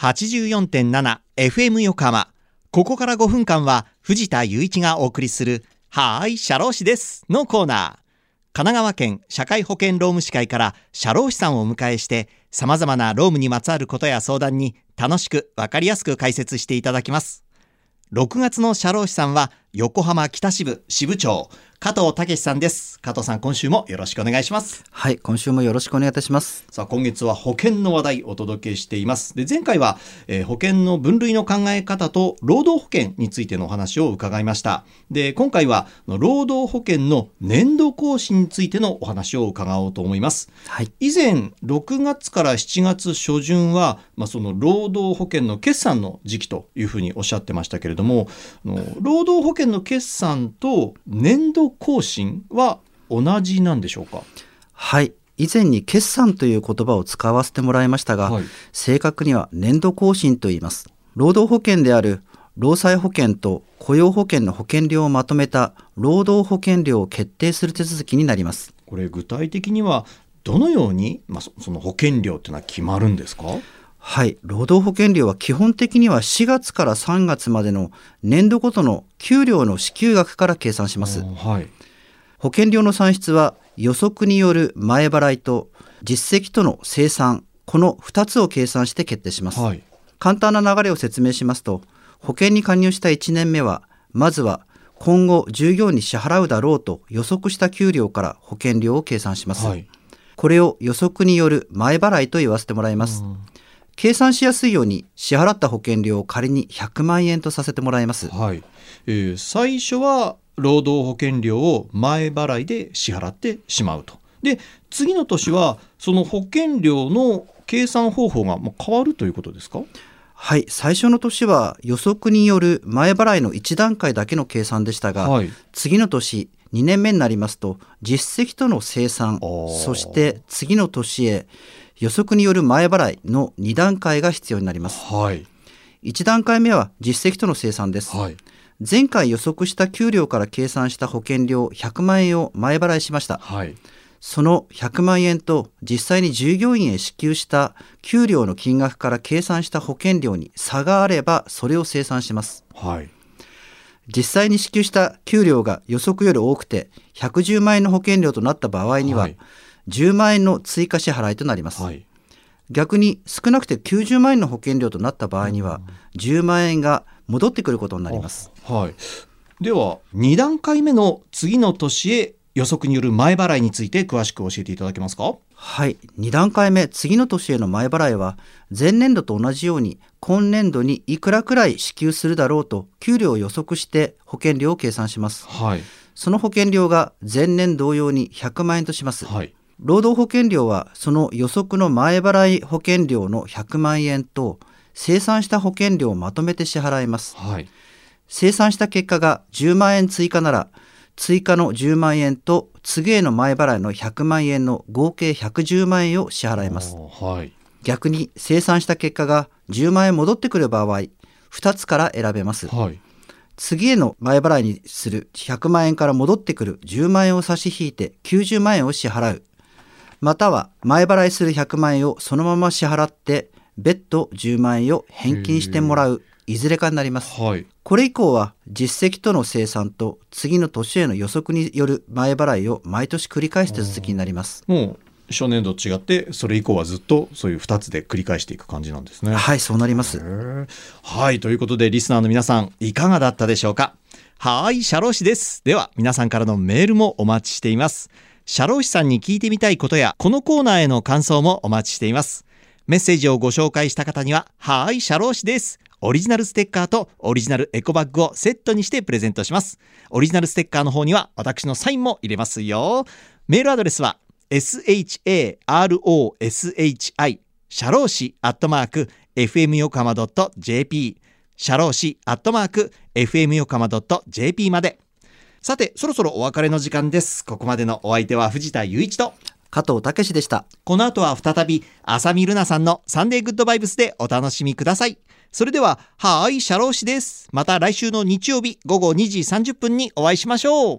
84.7FM 横浜。ここから5分間は藤田祐一がお送りする、はーい、社労士ですのコーナー。神奈川県社会保険労務士会から社労士さんをお迎えして様々な労務にまつわることや相談に楽しくわかりやすく解説していただきます。6月の社労士さんは横浜北支部支部長加藤武さんです。加藤さん今週もよろしくお願いします。はい今週もよろしくお願いいたします。さあ今月は保険の話題お届けしています。で前回は、えー、保険の分類の考え方と労働保険についてのお話を伺いました。で今回は労働保険の年度更新についてのお話を伺おうと思います。はい。以前6月から7月初旬はまあその労働保険の決算の時期というふうにおっしゃってましたけれども労働保険の決算と年度更新は同じなんでしょうか？はい。以前に決算という言葉を使わせてもらいましたが、はい、正確には年度更新と言います。労働保険である労災保険と雇用保険の保険料をまとめた労働保険料を決定する手続きになります。これ具体的にはどのように、まあ、その保険料というのは決まるんですか？はい、労働保険料は基本的には4月から3月までの年度ごとの給料の支給額から計算します。はい、保険料の算出は予測による前払いと実績との生産この2つを計算して決定します。はい、簡単な流れを説明しますと保険に加入した1年目はまずは今後従業員に支払うだろうと予測した給料から保険料を計算します。はい、これを予測による前払いと言わせてもらいます。うん計算しやすいように支払った保険料を仮に100万円とさせてもらいます、はい。えー、最初は労働保険料を前払いで支払ってしまうと。で次の年はその保険料の計算方法が変わるということですか？はい。最初の年は予測による前払いの1段階だけの計算でしたが、はい、次の年2年目になりますと実績との生産そして次の年へ予測による前払いの2段階が必要になります、はい、1段階目は実績との生産です、はい、前回予測した給料から計算した保険料100万円を前払いしました、はい、その100万円と実際に従業員へ支給した給料の金額から計算した保険料に差があればそれを生産します、はい、実際に支給した給料が予測より多くて110万円の保険料となった場合には、はい10万円の追加支払いとなります、はい、逆に少なくて90万円の保険料となった場合には10万円が戻ってくることになります、はい、では2段階目の次の年へ予測による前払いについて詳しく教えていただけますか？はい。2段階目次の年への前払いは前年度と同じように今年度にいくらくらい支給するだろうと給料を予測して保険料を計算します、はい、その保険料が前年同様に100万円とします、はい労働保険料はその予測の前払い保険料の100万円と生産した保険料をまとめて支払います、はい、生産した結果が10万円追加なら追加の10万円と次への前払いの100万円の合計110万円を支払います、はい、逆に生産した結果が10万円戻ってくる場合2つから選べます、はい、次への前払いにする100万円から戻ってくる10万円を差し引いて90万円を支払うまたは前払いする100万円をそのまま支払って別途10万円を返金してもらういずれかになります、はい、これ以降は実績との生産と次の年への予測による前払いを毎年繰り返す手続きになります。もう初年度違ってそれ以降はずっとそういう2つで繰り返していく感じなんですね。はいそうなります。はいということでリスナーの皆さんいかがだったでしょうか？はいシャロー氏です。では皆さんからのメールもお待ちしています社労士さんに聞いてみたいことや、このコーナーへの感想もお待ちしています。メッセージをご紹介した方には、はーい、社労士です。オリジナルステッカーとオリジナルエコバッグをセットにしてプレゼントします。オリジナルステッカーの方には私のサインも入れますよ。メールアドレスは sharoshi シャローシアットマーク fm 横浜 .jp シャローシアットマーク fm 横浜 .jp まで。さて、そろそろお別れの時間です。ここまでのお相手は藤田雄一と加藤武史でした。この後は再び、浅見ルナさんのサンデーグッドバイブスでお楽しみください。それでは、はーい、シャロー氏です。また来週の日曜日午後2時30分にお会いしましょう。